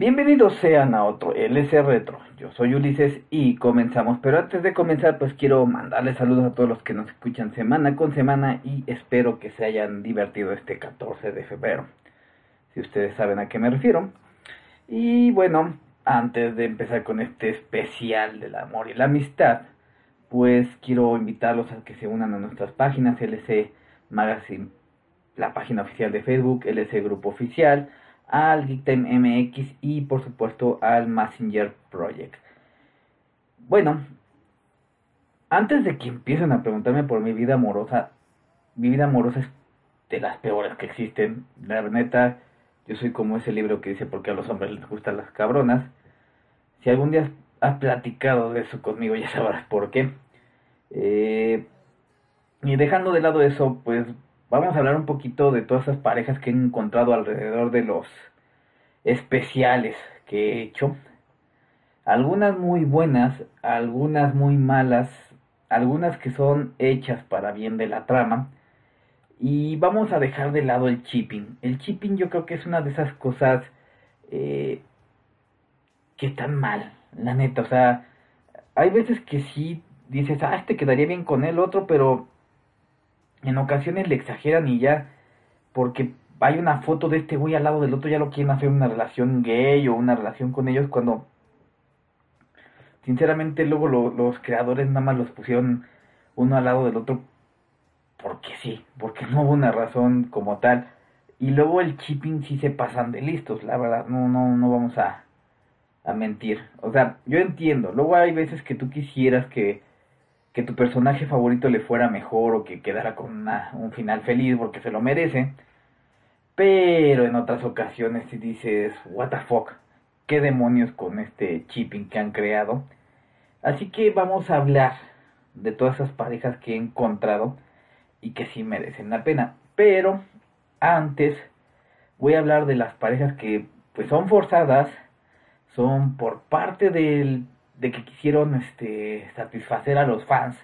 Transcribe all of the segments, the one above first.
Bienvenidos sean a otro LS Retro. Yo soy Ulises y comenzamos. Pero antes de comenzar, pues quiero mandarles saludos a todos los que nos escuchan semana con semana y espero que se hayan divertido este 14 de febrero. Si ustedes saben a qué me refiero. Y bueno, antes de empezar con este especial del amor y la amistad, pues quiero invitarlos a que se unan a nuestras páginas LC Magazine, la página oficial de Facebook, LC Grupo Oficial al Geektime MX y por supuesto al Messenger Project. Bueno, antes de que empiecen a preguntarme por mi vida amorosa, mi vida amorosa es de las peores que existen. La neta, yo soy como ese libro que dice por qué a los hombres les gustan las cabronas. Si algún día has platicado de eso conmigo, ya sabrás por qué. Eh, y dejando de lado eso, pues vamos a hablar un poquito de todas esas parejas que he encontrado alrededor de los especiales que he hecho. Algunas muy buenas, algunas muy malas, algunas que son hechas para bien de la trama. Y vamos a dejar de lado el chipping. El chipping yo creo que es una de esas cosas eh, que están mal, la neta. O sea, hay veces que sí dices, ah, este quedaría bien con el otro, pero en ocasiones le exageran y ya, porque hay una foto de este güey al lado del otro, ya lo quieren hacer una relación gay o una relación con ellos cuando sinceramente luego los creadores nada más los pusieron uno al lado del otro porque sí, porque no hubo una razón como tal. Y luego el chipping sí se pasan de listos, la verdad, no, no, no vamos a, a mentir. O sea, yo entiendo, luego hay veces que tú quisieras que que tu personaje favorito le fuera mejor o que quedara con un final feliz porque se lo merece. Pero en otras ocasiones si dices, what the fuck, qué demonios con este chipping que han creado. Así que vamos a hablar de todas esas parejas que he encontrado y que sí merecen la pena. Pero antes voy a hablar de las parejas que pues son forzadas, son por parte del de que quisieron este, satisfacer a los fans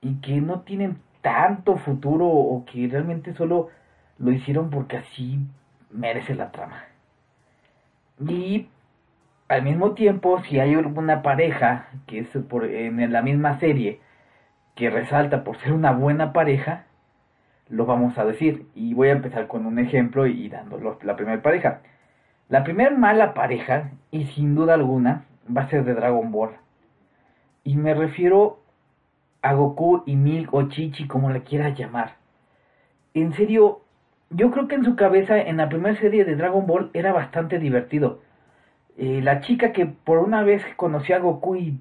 y que no tienen tanto futuro o que realmente solo lo hicieron porque así merece la trama. Y al mismo tiempo, si hay una pareja que es por, en la misma serie que resalta por ser una buena pareja, lo vamos a decir. Y voy a empezar con un ejemplo y dando la primera pareja. La primera mala pareja, y sin duda alguna, va a ser de Dragon Ball. Y me refiero a Goku y Milk o Chichi, como le quieras llamar. En serio, yo creo que en su cabeza, en la primera serie de Dragon Ball, era bastante divertido. Eh, la chica que por una vez conoció a Goku y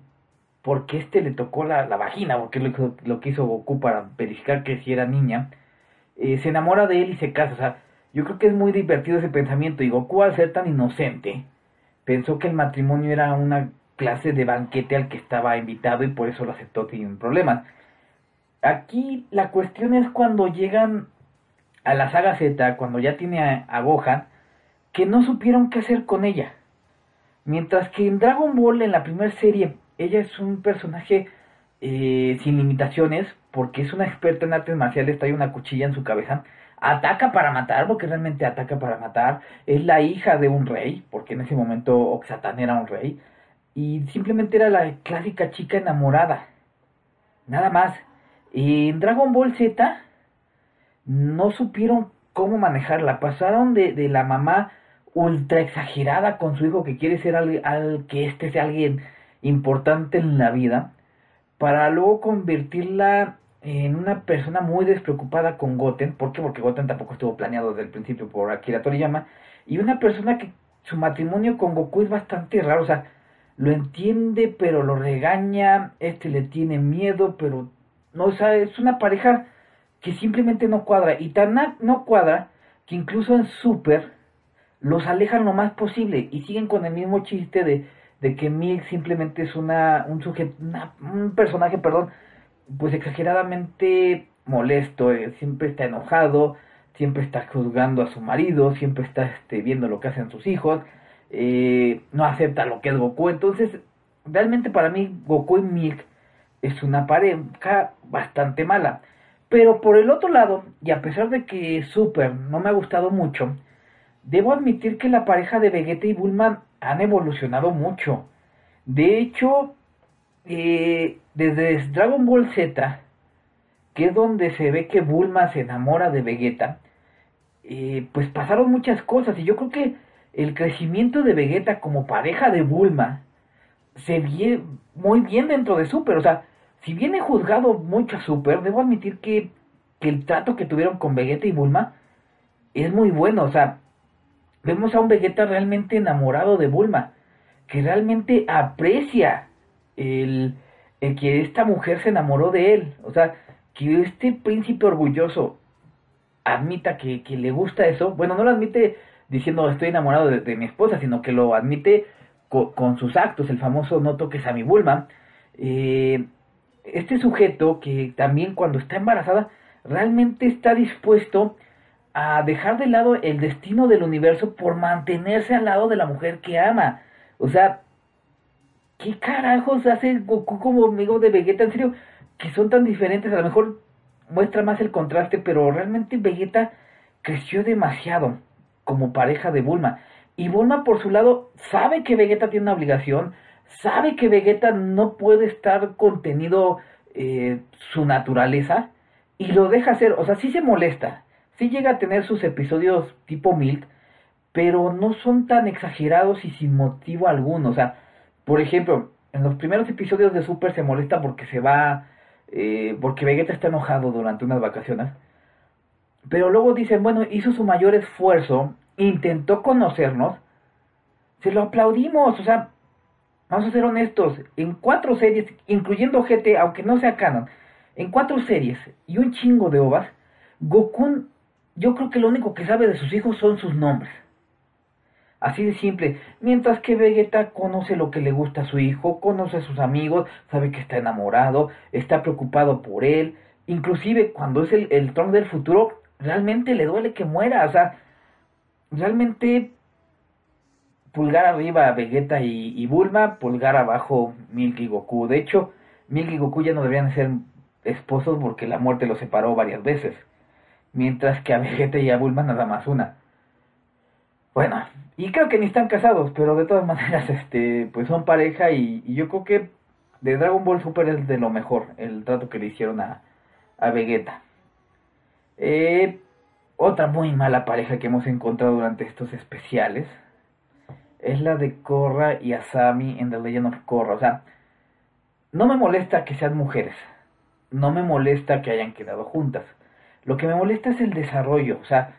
porque este le tocó la, vagina, porque lo, lo que hizo Goku para verificar que si era niña, eh, se enamora de él y se casa. O sea, yo creo que es muy divertido ese pensamiento. Y Goku, al ser tan inocente, pensó que el matrimonio era una clase de banquete al que estaba invitado y por eso lo aceptó sin problemas. Aquí la cuestión es cuando llegan a la saga Z, cuando ya tiene a, Gohan, que no supieron qué hacer con ella. Mientras que en Dragon Ball, en la primera serie, ella es un personaje eh, sin limitaciones, porque es una experta en artes marciales, trae una cuchilla en su cabeza, ataca para matar, porque realmente ataca para matar, es la hija de un rey, porque en ese momento Oxatán era un rey, y simplemente era la clásica chica enamorada, nada más. En Dragon Ball Z no supieron cómo manejarla, pasaron de, de la mamá ultra exagerada con su hijo que quiere ser al, que este sea alguien importante en la vida, para luego convertirla en una persona muy despreocupada con Goten. ¿Por qué? Porque Goten tampoco estuvo planeado desde el principio por Akira Toriyama. Y una persona que su matrimonio con Goku es bastante raro. O sea, lo entiende, pero lo regaña. Este le tiene miedo, pero no, o sea, es una pareja que simplemente no cuadra. Y tan no cuadra que incluso en Super los alejan lo más posible y siguen con el mismo chiste de, de que Milk simplemente es una, un sujeto, un personaje, perdón, pues exageradamente molesto, eh, siempre está enojado, siempre está juzgando a su marido, siempre está este, viendo lo que hacen sus hijos, eh, no acepta lo que es Goku, entonces realmente para mí Goku y Milk es una pareja bastante mala. Pero por el otro lado, y a pesar de que Super no me ha gustado mucho, debo admitir que la pareja de Vegeta y Bulma han evolucionado mucho. De hecho, eh, desde Dragon Ball Z, que es donde se ve que Bulma se enamora de Vegeta, eh, pues pasaron muchas cosas. Y yo creo que el crecimiento de Vegeta como pareja de Bulma se ve muy bien dentro de Super, o sea, si bien he juzgado mucho a Super, debo admitir que, que el trato que tuvieron con Vegeta y Bulma es muy bueno, o sea, vemos a un Vegeta realmente enamorado de Bulma, que realmente aprecia el, que esta mujer se enamoró de él. O sea, que este príncipe orgulloso admita que, le gusta eso. Bueno, no lo admite diciendo estoy enamorado de, mi esposa, sino que lo admite con sus actos, el famoso no toques a mi Bulma. Eh, este sujeto que también cuando está embarazada realmente está dispuesto a dejar de lado el destino del universo por mantenerse al lado de la mujer que ama. O sea, ¿qué carajos hace Goku como amigo de Vegeta? En serio, que son tan diferentes. A lo mejor muestra más el contraste, pero realmente Vegeta creció demasiado como pareja de Bulma. Y Bulma, por su lado, sabe que Vegeta tiene una obligación, sabe que Vegeta no puede estar contenido eh, su naturaleza y lo deja hacer. O sea, sí se molesta, sí llega a tener sus episodios tipo Milk, pero no son tan exagerados y sin motivo alguno. O sea, por ejemplo, en los primeros episodios de Super se molesta porque se va, eh, porque Vegeta está enojado durante unas vacaciones. Pero luego dicen, bueno, hizo su mayor esfuerzo, intentó conocernos, se lo aplaudimos, o sea, vamos a ser honestos, en cuatro series, incluyendo GT, aunque no sea canon, en cuatro series y un chingo de ovas, Goku yo creo que lo único que sabe de sus hijos son sus nombres. Así de simple. Mientras que Vegeta conoce lo que le gusta a su hijo, conoce a sus amigos, sabe que está enamorado, está preocupado por él. Inclusive cuando es el, el Trunks del futuro, realmente le duele que muera. O sea, realmente pulgar arriba a Vegeta y, Bulma, pulgar abajo Milk y Goku. De hecho, Milk y Goku ya no deberían ser esposos porque la muerte los separó varias veces mientras que a Vegeta y a Bulma nada más una. Bueno, y creo que ni están casados, pero de todas maneras, este, pues son pareja y, yo creo que de Dragon Ball Super es de lo mejor el trato que le hicieron a, a Vegeta. Eh, otra muy mala pareja que hemos encontrado durante estos especiales es la de Korra y Asami en The Legend of Korra. O sea, no me molesta que sean mujeres, no me molesta que hayan quedado juntas lo que me molesta es el desarrollo. O sea,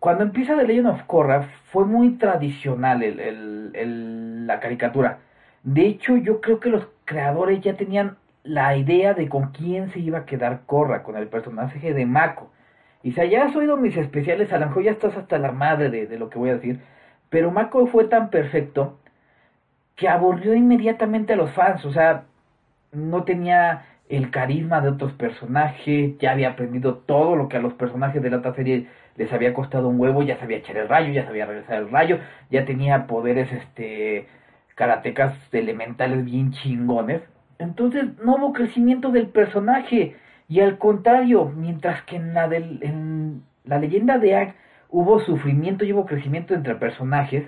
cuando empieza The Legend of Korra fue muy tradicional el, la caricatura. De hecho, yo creo que los creadores ya tenían la idea de con quién se iba a quedar Korra, con el personaje de Mako. Y si ya has oído mis especiales, a lo ya estás hasta la madre de, de lo que voy a decir. Pero Mako fue tan perfecto que aburrió inmediatamente a los fans. O sea, no tenía el carisma de otros personajes, ya había aprendido todo lo que a los personajes de la otra serie les había costado un huevo, ya sabía echar el rayo, ya sabía regresar el rayo, ya tenía poderes este karatecas elementales bien chingones. Entonces no hubo crecimiento del personaje y al contrario, mientras que en la en la leyenda de Aang hubo sufrimiento y hubo crecimiento entre personajes,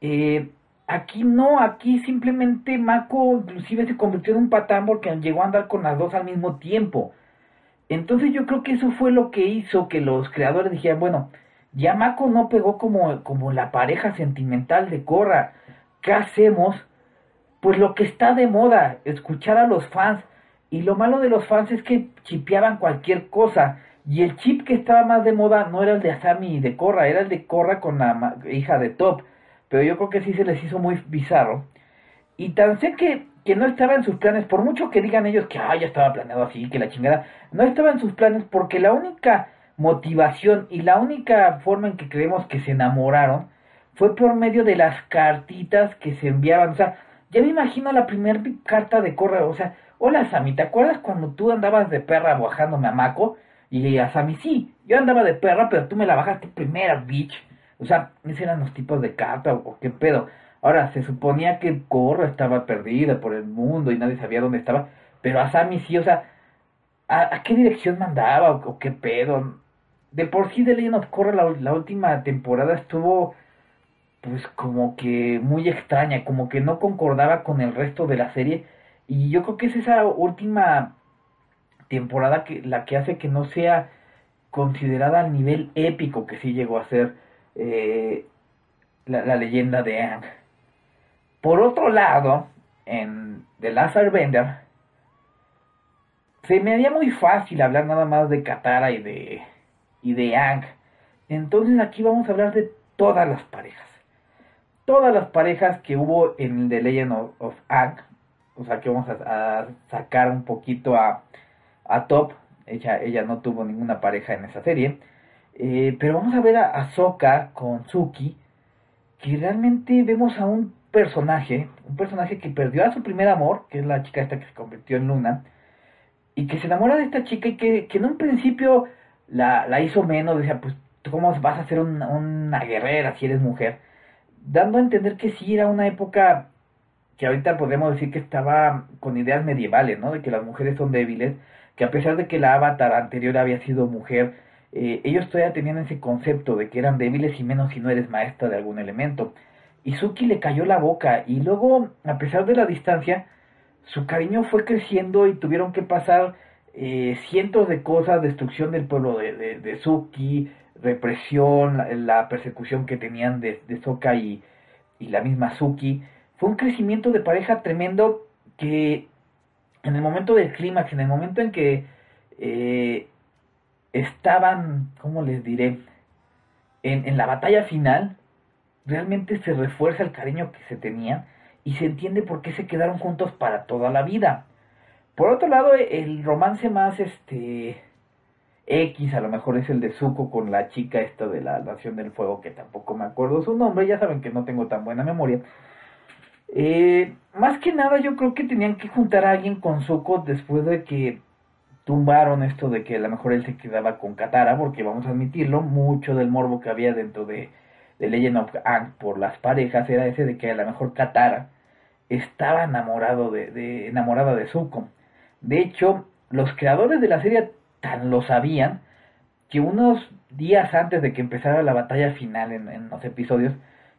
eh, Aquí no, aquí simplemente Mako inclusive se convirtió en un patán porque llegó a andar con las dos al mismo tiempo. Entonces yo creo que eso fue lo que hizo que los creadores dijeran, bueno, ya Mako no pegó como, como la pareja sentimental de Korra. ¿Qué hacemos? Pues lo que está de moda, escuchar a los fans Y lo malo de los fans es que chipeaban cualquier cosa. Y el chip que estaba más de moda no era el de Asami y de Korra, era el de Korra con la hija de Top. Pero yo creo que sí se les hizo muy bizarro. Y tan sé que, que no estaba en sus planes, por mucho que digan ellos que ah, ya estaba planeado así, que la chingada, no estaba en sus planes porque la única motivación y la única forma en que creemos que se enamoraron fue por medio de las cartitas que se enviaban. O sea, ya me imagino la primera carta de Korra, o sea, hola Sammy, ¿te acuerdas cuando tú andabas de perra bajándome a Mako? Y a Sammy, sí, yo andaba de perra, pero tú me la bajaste primera, bitch. O sea, esos eran los tipos de carta o, qué pedo. Ahora, se suponía que Korra estaba perdida por el mundo y nadie sabía dónde estaba, pero a Sammy sí, o sea, ¿a, qué dirección mandaba o, qué pedo? De por sí The Legend of Korra la, la última temporada estuvo pues como que muy extraña, como que no concordaba con el resto de la serie y yo creo que es esa última temporada que la que hace que no sea considerada al nivel épico que sí llegó a ser eh, la, leyenda de Ang. Por otro lado, en The Last Airbender, se me haría muy fácil hablar nada más de Katara y de, y de Ang. Entonces aquí vamos a hablar de todas las parejas. Todas las parejas que hubo en The Legend of, of Ang. O sea que vamos a, sacar un poquito a, a Top. Ella, ella no tuvo ninguna pareja en esa serie. Eh, pero vamos a ver a Ahsoka con Suki, que realmente vemos a un personaje, un personaje que perdió a su primer amor, que es la chica esta que se convirtió en Luna, y que se enamora de esta chica y que, en un principio la, la, hizo menos, decía, pues, ¿cómo vas a ser una, una guerrera si eres mujer? Dando a entender que sí era una época que ahorita podemos decir que estaba con ideas medievales, ¿no? De que las mujeres son débiles, que a pesar de que la avatar anterior había sido mujer, eh, ellos todavía tenían ese concepto de que eran débiles y menos si no eres maestra de algún elemento. Y Suki le cayó la boca y luego, a pesar de la distancia, su cariño fue creciendo y tuvieron que pasar eh, cientos de cosas, destrucción del pueblo de, de, Suki, represión, la, persecución que tenían de, de Soka y, y la misma Suki. Fue un crecimiento de pareja tremendo que en el momento del clímax, en el momento en que eh, estaban, ¿cómo les diré? En, en la batalla final, realmente se refuerza el cariño que se tenían y se entiende por qué se quedaron juntos para toda la vida. Por otro lado, el romance más este X, a lo mejor es el de Zuko con la chica esta de la Nación del Fuego, que tampoco me acuerdo su nombre, ya saben que no tengo tan buena memoria. Eh, más que nada yo creo que tenían que juntar a alguien con Zuko después de que tumbaron esto de que a lo mejor él se quedaba con Katara, porque vamos a admitirlo, mucho del morbo que había dentro de, de Legend of Aang por las parejas era ese de que a lo mejor Katara estaba enamorado de, de, enamorada de Zuko. De hecho, los creadores de la serie tan lo sabían que unos días antes de que empezara la batalla final en, los episodios,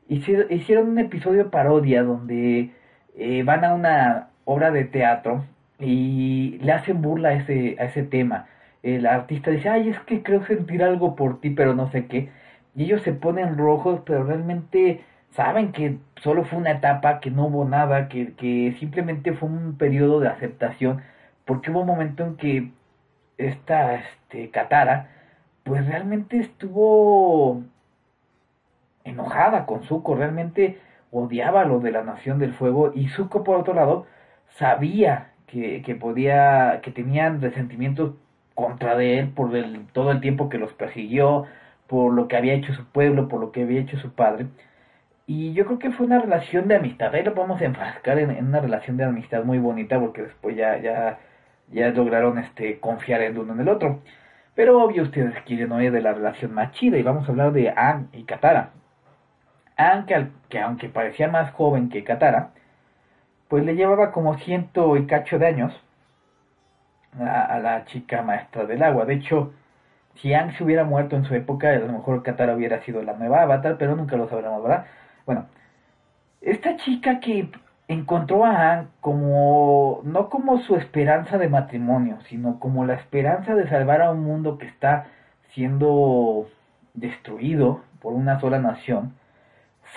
hicieron un episodio parodia donde eh, van a una obra de teatro y le hacen burla a ese, a ese tema. El artista dice, ay, es que creo sentir algo por ti, pero no sé qué. Y ellos se ponen rojos, pero realmente saben que solo fue una etapa, que no hubo nada, que, que simplemente fue un periodo de aceptación, porque hubo un momento en que esta este, Katara, pues realmente estuvo enojada con Zuko, realmente odiaba lo de la Nación del Fuego, y Zuko por otro lado sabía que, que podía, que tenían resentimientos contra de él por el, todo el tiempo que los persiguió, por lo que había hecho su pueblo, por lo que había hecho su padre. Y yo creo que fue una relación de amistad. Ahí lo podemos enfrascar en, una relación de amistad muy bonita porque después ya, ya, ya lograron este, confiar el uno en el otro. Pero obvio ustedes quieren oír de la relación más chida y vamos a hablar de Anne y Katara. Anne, que, que aunque parecía más joven que Katara, pues le llevaba como ciento y cacho de años a, la chica maestra del agua. De hecho, si Ang se hubiera muerto en su época, a lo mejor Katara hubiera sido la nueva Avatar, pero nunca lo sabremos, ¿verdad? Bueno, esta chica que encontró a Ang como, no como su esperanza de matrimonio, sino como la esperanza de salvar a un mundo que está siendo destruido por una sola nación,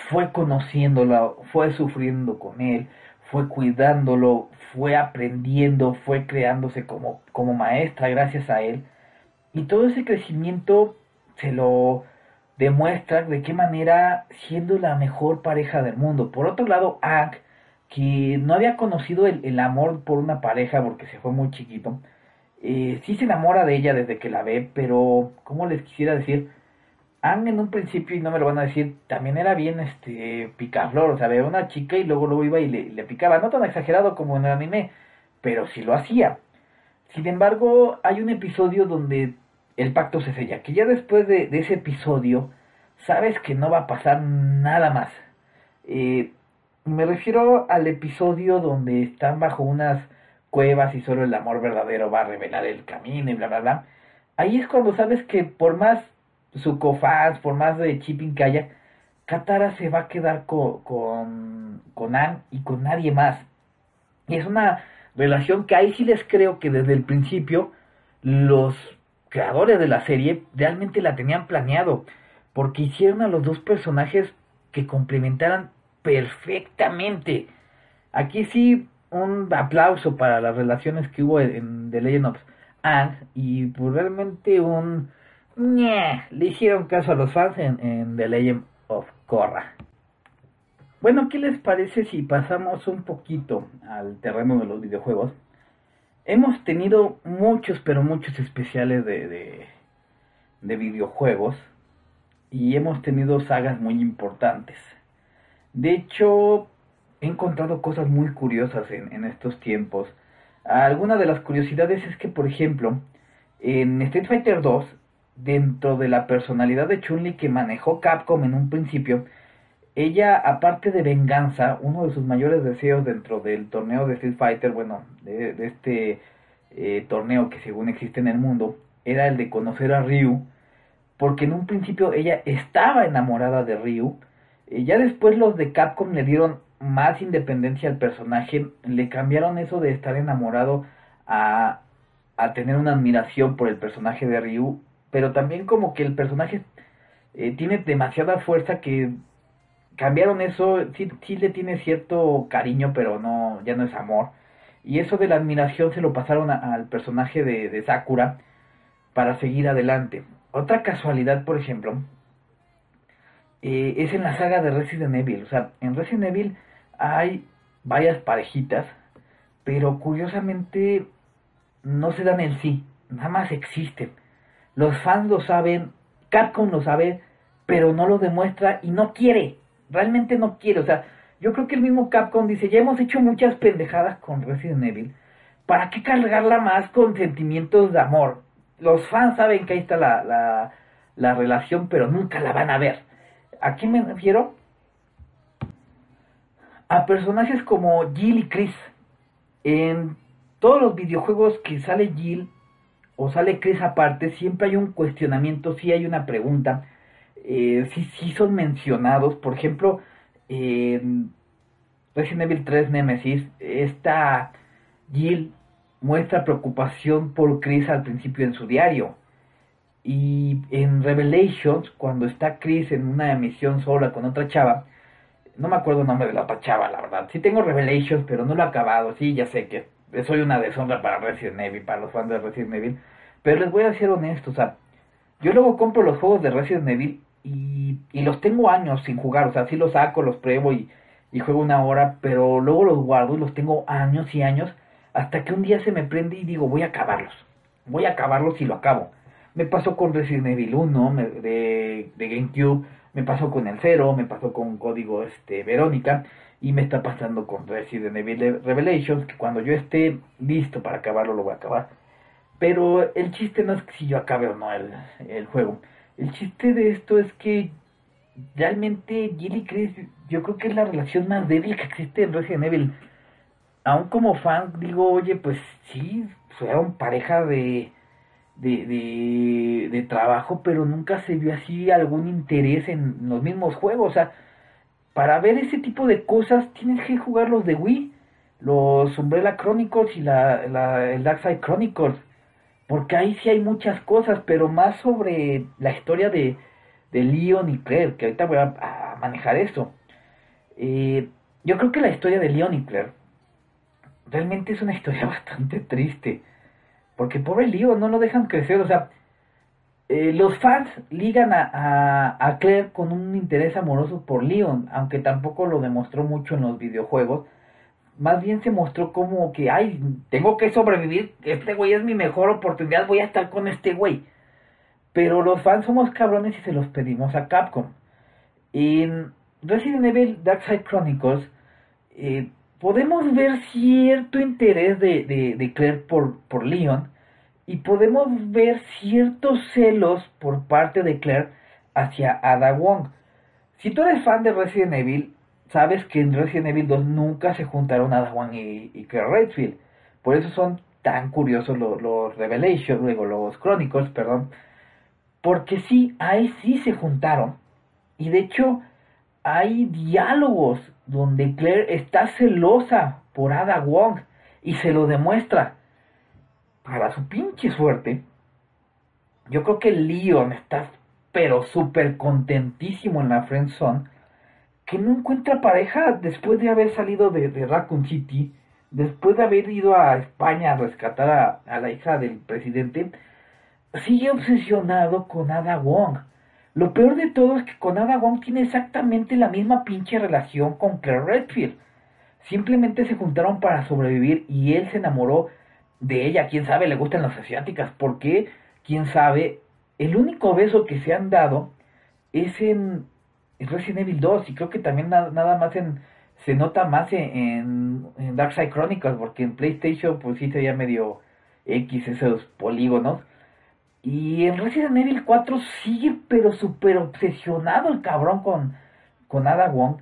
fue conociéndola, fue sufriendo con él, fue cuidándolo, fue aprendiendo, fue creándose como, como maestra gracias a él. Y todo ese crecimiento se lo demuestra de qué manera siendo la mejor pareja del mundo. Por otro lado, Ang, que no había conocido el, amor por una pareja porque se fue muy chiquito, eh, sí se enamora de ella desde que la ve, pero, ¿cómo les quisiera decir? Ang en un principio, y no me lo van a decir, también era bien este picaflor, o sea, veía una chica y luego luego iba y le, le picaba, no tan exagerado como en el anime, pero sí lo hacía. Sin embargo, hay un episodio donde el pacto se sella, que ya después de, ese episodio, sabes que no va a pasar nada más. Eh, me refiero al episodio donde están bajo unas cuevas y solo el amor verdadero va a revelar el camino y bla, bla, bla. Ahí es cuando sabes que por más su cofaz, por más de chipping que haya, Katara se va a quedar con, con, con Anne y con nadie más. Y es una relación que ahí sí les creo que desde el principio los creadores de la serie realmente la tenían planeado, porque hicieron a los dos personajes que complementaran perfectamente. Aquí sí un aplauso para las relaciones que hubo en The Legend of Anne y pues realmente un le hicieron caso a los fans en, en The Legend of Korra. Bueno, ¿qué les parece si pasamos un poquito al terreno de los videojuegos? Hemos tenido muchos, pero muchos especiales de, de, de videojuegos y hemos tenido sagas muy importantes. De hecho, he encontrado cosas muy curiosas en, en estos tiempos. Alguna de las curiosidades es que, por ejemplo, en Street Fighter 2 dentro de la personalidad de Chun-Li que manejó Capcom en un principio, ella, aparte de venganza, uno de sus mayores deseos dentro del torneo de Street Fighter, bueno, de, este eh, torneo que según existe en el mundo, era el de conocer a Ryu, porque en un principio ella estaba enamorada de Ryu, y ya después los de Capcom le dieron más independencia al personaje, le cambiaron eso de estar enamorado a, a tener una admiración por el personaje de Ryu pero también como que el personaje eh, tiene demasiada fuerza que cambiaron eso, sí, le tiene cierto cariño, pero no, ya no es amor. Y eso de la admiración se lo pasaron al personaje de, Sakura para seguir adelante. Otra casualidad, por ejemplo, eh, es en la saga de Resident Evil. O sea, en Resident Evil hay varias parejitas, pero curiosamente no se dan en sí, nada más existen. Los fans lo saben, Capcom lo sabe, pero no lo demuestra y no quiere. Realmente no quiere. O sea, yo creo que el mismo Capcom dice, ya hemos hecho muchas pendejadas con Resident Evil. ¿Para qué cargarla más con sentimientos de amor? Los fans saben que ahí está la, la, la relación, pero nunca la van a ver. ¿A quién me refiero? A personajes como Jill y Chris. En todos los videojuegos que sale Jill, o sale Chris aparte, siempre hay un cuestionamiento, sí hay una pregunta, eh, sí, son mencionados, por ejemplo, en Resident Evil 3 Nemesis, esta Jill muestra preocupación por Chris al principio en su diario. Y en Revelations, cuando está Chris en una emisión sola con otra chava, no me acuerdo el nombre de la otra chava, la verdad. Sí tengo Revelations, pero no lo he acabado. Sí, ya sé que soy una deshonra para Resident Evil, para los fans de Resident Evil. Pero les voy a ser honesto, o sea, yo luego compro los juegos de Resident Evil y, y los tengo años sin jugar, o sea, sí los saco, los pruebo y, y juego una hora, pero luego los guardo y los tengo años y años hasta que un día se me prende y digo, voy a acabarlos, voy a acabarlos y lo acabo. Me pasó con Resident Evil 1 de, de GameCube, me pasó con el 0, me pasó con Código este, Verónica y me está pasando con Resident Evil Revelations, que cuando yo esté listo para acabarlo lo voy a acabar. Pero el chiste no es que si yo acabe o no el, el juego. El chiste de esto es que realmente Jill y Chris yo creo que es la relación más débil que existe en Resident Evil. Aún como fan digo, oye, pues sí, fueron pareja de, de, de, trabajo, pero nunca se vio así algún interés en los mismos juegos. O sea, para ver ese tipo de cosas tienes que jugar los de Wii, los Umbrella Chronicles y la, la, el Darkside Chronicles, porque ahí sí hay muchas cosas, pero más sobre la historia de, de Leon y Claire, que ahorita voy a, manejar eso. Eh, yo creo que la historia de Leon y Claire realmente es una historia bastante triste. Porque pobre Leon, no lo dejan crecer. O sea, eh, los fans ligan a, a, Claire con un interés amoroso por Leon, aunque tampoco lo demostró mucho en los videojuegos. Más bien se mostró como que, ay, tengo que sobrevivir, este güey es mi mejor oportunidad, voy a estar con este güey. Pero los fans somos cabrones y se los pedimos a Capcom. En Resident Evil Dark Side Chronicles eh, podemos ver cierto interés de, de, de Claire por, por Leon y podemos ver ciertos celos por parte de Claire hacia Ada Wong. Si tú eres fan de Resident Evil, sabes que en Resident Evil 2 nunca se juntaron Ada Wong y, Claire Redfield. Por eso son tan curiosos los, los Revelations, luego los Chronicles, perdón. Porque sí, ahí sí se juntaron. Y de hecho, hay diálogos donde Claire está celosa por Ada Wong y se lo demuestra para su pinche suerte, yo creo que Leon está pero súper contentísimo en la friendzone, que no encuentra pareja después de haber salido de, Raccoon City, después de haber ido a España a rescatar a, a, la hija del presidente, sigue obsesionado con Ada Wong. Lo peor de todo es que con Ada Wong tiene exactamente la misma pinche relación con Claire Redfield. Simplemente se juntaron para sobrevivir y él se enamoró de ella, quién sabe, le gustan las asiáticas, ¿por qué? Quién sabe. El único beso que se han dado es en, Resident Evil 2 y creo que también nada más en se nota más en, en, Dark Side Chronicles porque en PlayStation pues sí se veía medio X esos polígonos. Y en Resident Evil 4 sigue pero súper obsesionado el cabrón con, con Ada Wong.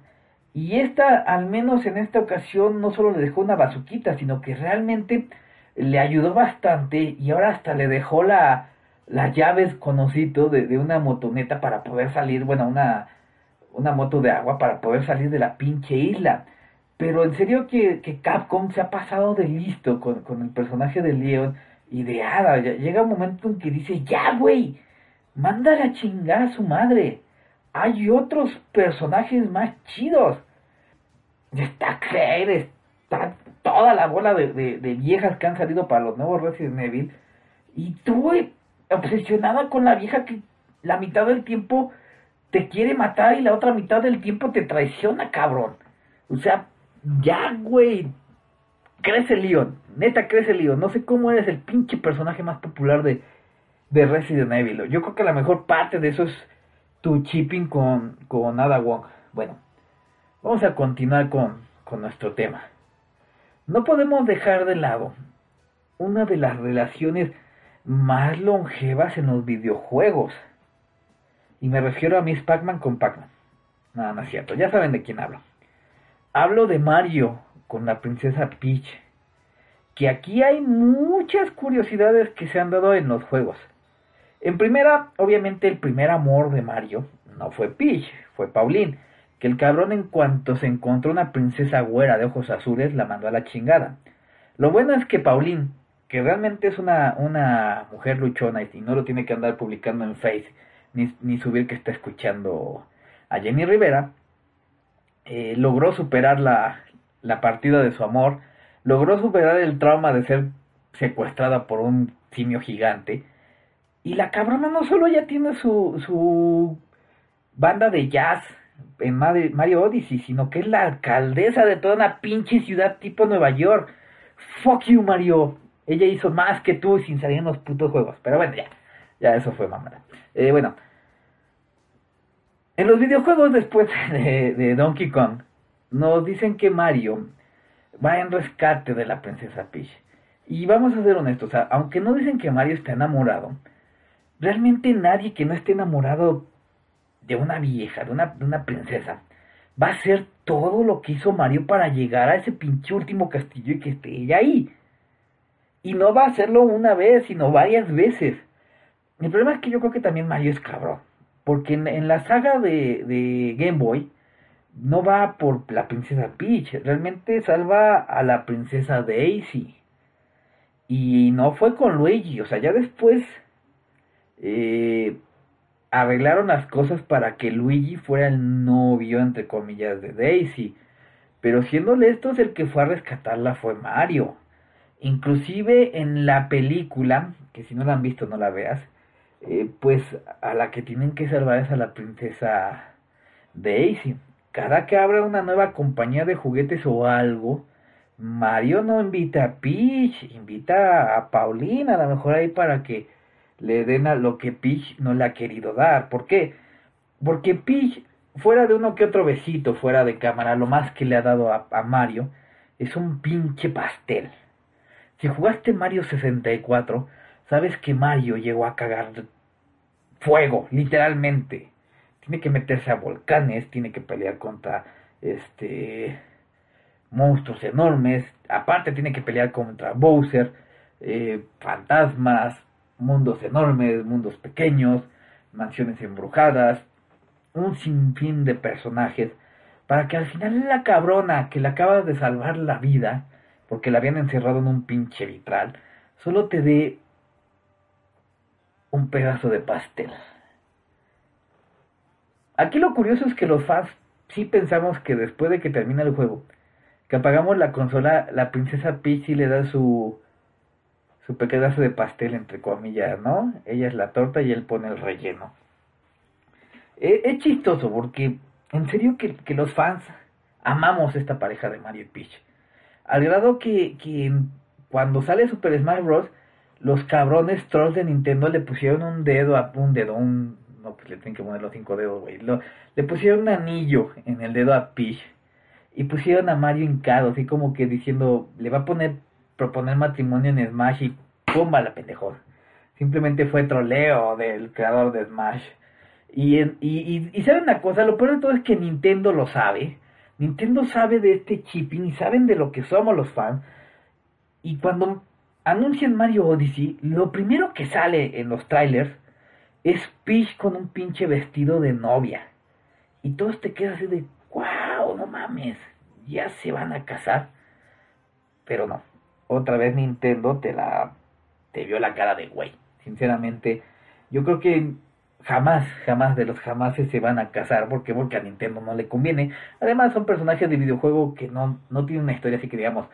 Y esta al menos en esta ocasión no solo le dejó una bazuquita sino que realmente le ayudó bastante y ahora hasta le dejó la, las llaves conocido de, de, una motoneta para poder salir, bueno, una, una moto de agua para poder salir de la pinche isla. Pero en serio que, que Capcom se ha pasado de listo con, con el personaje de Leon y de Ada. llega un momento en que dice, ya, güey, mándala a chingar a su madre. Hay otros personajes más chidos. Está Claire, está toda la bola de, de, viejas que han salido para los nuevos Resident Evil. Y tú, obsesionada con la vieja que la mitad del tiempo te quiere matar y la otra mitad del tiempo te traiciona, cabrón. O sea, ya, güey. Crece Leon. Neta, crece Leon. No sé cómo eres el pinche personaje más popular de, de Resident Evil. Yo creo que la mejor parte de eso es tu chipping con, con Ada Wong. Bueno, vamos a continuar con, con nuestro tema. No podemos dejar de lado una de las relaciones más longevas en los videojuegos. Y me refiero a Miss Pac-Man con Pac-Man. Nada, no es cierto, ya saben de quién hablo. Hablo de Mario con la princesa Peach. Que aquí hay muchas curiosidades que se han dado en los juegos. En primera, obviamente el primer amor de Mario no fue Peach, fue Pauline que el cabrón en cuanto se encontró una princesa güera de ojos azules la mandó a la chingada. Lo bueno es que Pauline, que realmente es una, una mujer luchona y no lo tiene que andar publicando en Face, ni, subir que está escuchando a Jenny Rivera, eh, logró superar la, la partida de su amor, logró superar el trauma de ser secuestrada por un simio gigante, y la cabrona no solo ya tiene su, su banda de jazz en Mario Odyssey, sino que es la alcaldesa de toda una pinche ciudad tipo Nueva York. Fuck you, Mario. Ella hizo más que tú sin salir en los putos juegos. Pero bueno, ya. Ya eso fue mamada. Eh, bueno. En los videojuegos después de, Donkey Kong, nos dicen que Mario va en rescate de la princesa Peach. Y vamos a ser honestos, aunque no dicen que Mario está enamorado, realmente nadie que no esté enamorado de una vieja, de una, de una princesa, va a hacer todo lo que hizo Mario para llegar a ese pinche último castillo y que esté ella ahí. Y no va a hacerlo una vez, sino varias veces. El problema es que yo creo que también Mario es cabrón. Porque en, la saga de, Game Boy no va por la princesa Peach. Realmente salva a la princesa Daisy. Y no fue con Luigi. O sea, ya después eh, arreglaron las cosas para que Luigi fuera el novio, entre comillas, de Daisy. Pero siendo honestos, el que fue a rescatarla fue Mario. Inclusive en la película, que si no la han visto no la veas, eh, pues a la que tienen que salvar es a la princesa Daisy. Cada que abra una nueva compañía de juguetes o algo, Mario no invita a Peach, invita a Paulina, a lo mejor ahí para que le den a lo que Peach no le ha querido dar. ¿Por qué? Porque Peach, fuera de uno que otro besito, fuera de cámara, lo más que le ha dado a, a Mario es un pinche pastel. Si jugaste Mario 64, sabes que Mario llegó a cagar fuego, literalmente. Tiene que meterse a volcanes, tiene que pelear contra este monstruos enormes, aparte tiene que pelear contra Bowser, eh, fantasmas, mundos enormes, mundos pequeños, mansiones embrujadas, un sinfín de personajes, para que al final la cabrona que le acaba de salvar la vida, porque la habían encerrado en un pinche vitral, solo te dé un pedazo de pastel. Aquí lo curioso es que los fans sí pensamos que después de que termina el juego, que apagamos la consola, la princesa Peach le da su su pedazo de pastel entre comillas, ¿no? Ella es la torta y él pone el relleno. E, es, chistoso porque en serio que, que, los fans amamos esta pareja de Mario y Peach. Al grado que, que cuando sale Super Smash Bros. Los cabrones trolls de Nintendo le pusieron un dedo a un dedo, un no pues le tienen que poner los cinco dedos, güey. Le pusieron un anillo en el dedo a Peach y pusieron a Mario hincado, así como que diciendo, le va a poner, proponer matrimonio en Smash y ¡pumba la pendejón! Simplemente fue troleo del creador de Smash. Y, y, y, y saben una cosa, lo peor de todo es que Nintendo lo sabe. Nintendo sabe de este chipping y saben de lo que somos los fans. Y cuando anuncian Mario Odyssey, lo primero que sale en los trailers es Peach con un pinche vestido de novia. Y todos te quedas así de, wow, no mames, ya se van a casar. Pero no, otra vez Nintendo te la te vio la cara de güey. Sinceramente, yo creo que jamás, jamás de los jamases se van a casar porque porque a Nintendo no le conviene. Además son personajes de videojuego que no no tienen una historia así que digamos,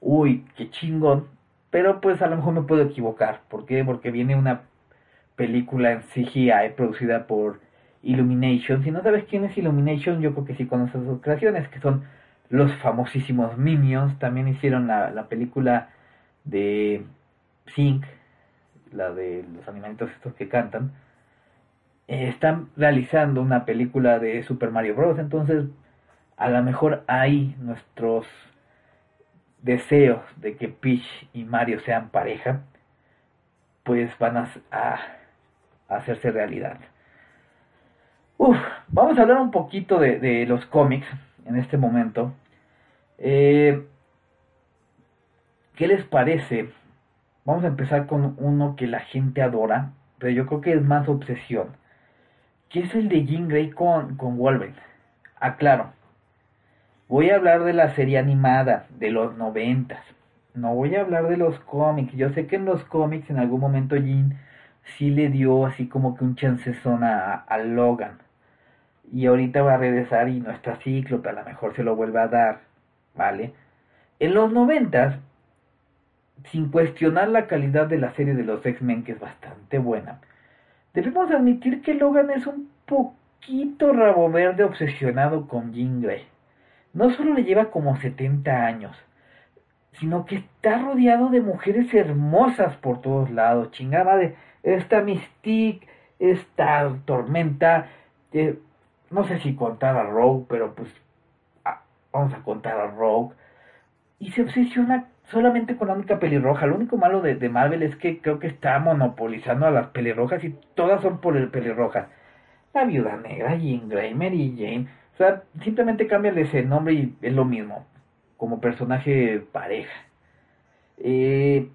uy, qué chingón, pero pues a lo mejor me puedo equivocar, ¿por qué? Porque viene una película en CGI producida por Illumination. Si no sabes quién es Illumination, yo creo que sí conoces sus creaciones, que son los famosísimos Minions. También hicieron la, la película de Sync, la de los animalitos estos que cantan. Eh, están realizando una película de Super Mario Bros. Entonces, a lo mejor hay nuestros deseos de que Peach y Mario sean pareja, pues van a, hacerse realidad. Uf, vamos a hablar un poquito de, de los cómics en este momento. Eh, ¿Qué les parece? Vamos a empezar con uno que la gente adora, pero yo creo que es más obsesión. Que es el de Jean Grey con, con Wolverine. Aclaro. Voy a hablar de la serie animada de los noventas. No voy a hablar de los cómics. Yo sé que en los cómics en algún momento Jean sí le dio así como que un chancezón a, a Logan y ahorita va a regresar y no está Cíclope, a lo mejor se lo vuelve a dar, ¿vale? En los noventas, sin cuestionar la calidad de la serie de los X-Men, que es bastante buena, debemos admitir que Logan es un poquito rabo verde obsesionado con Jean Grey. No solo le lleva como 70 años, sino que está rodeado de mujeres hermosas por todos lados. Chingada de esta Mystique, esta Tormenta, no sé si contar a Rogue, pero pues ah, vamos a contar a Rogue. Y se obsesiona solamente con la única pelirroja. Lo único malo de, Marvel es que creo que está monopolizando a las pelirrojas y todas son por el pelirroja. La viuda negra, Jean Grey, Mary Jane. O sea, simplemente cambia ese nombre y es lo mismo. Como personaje pareja. Eh,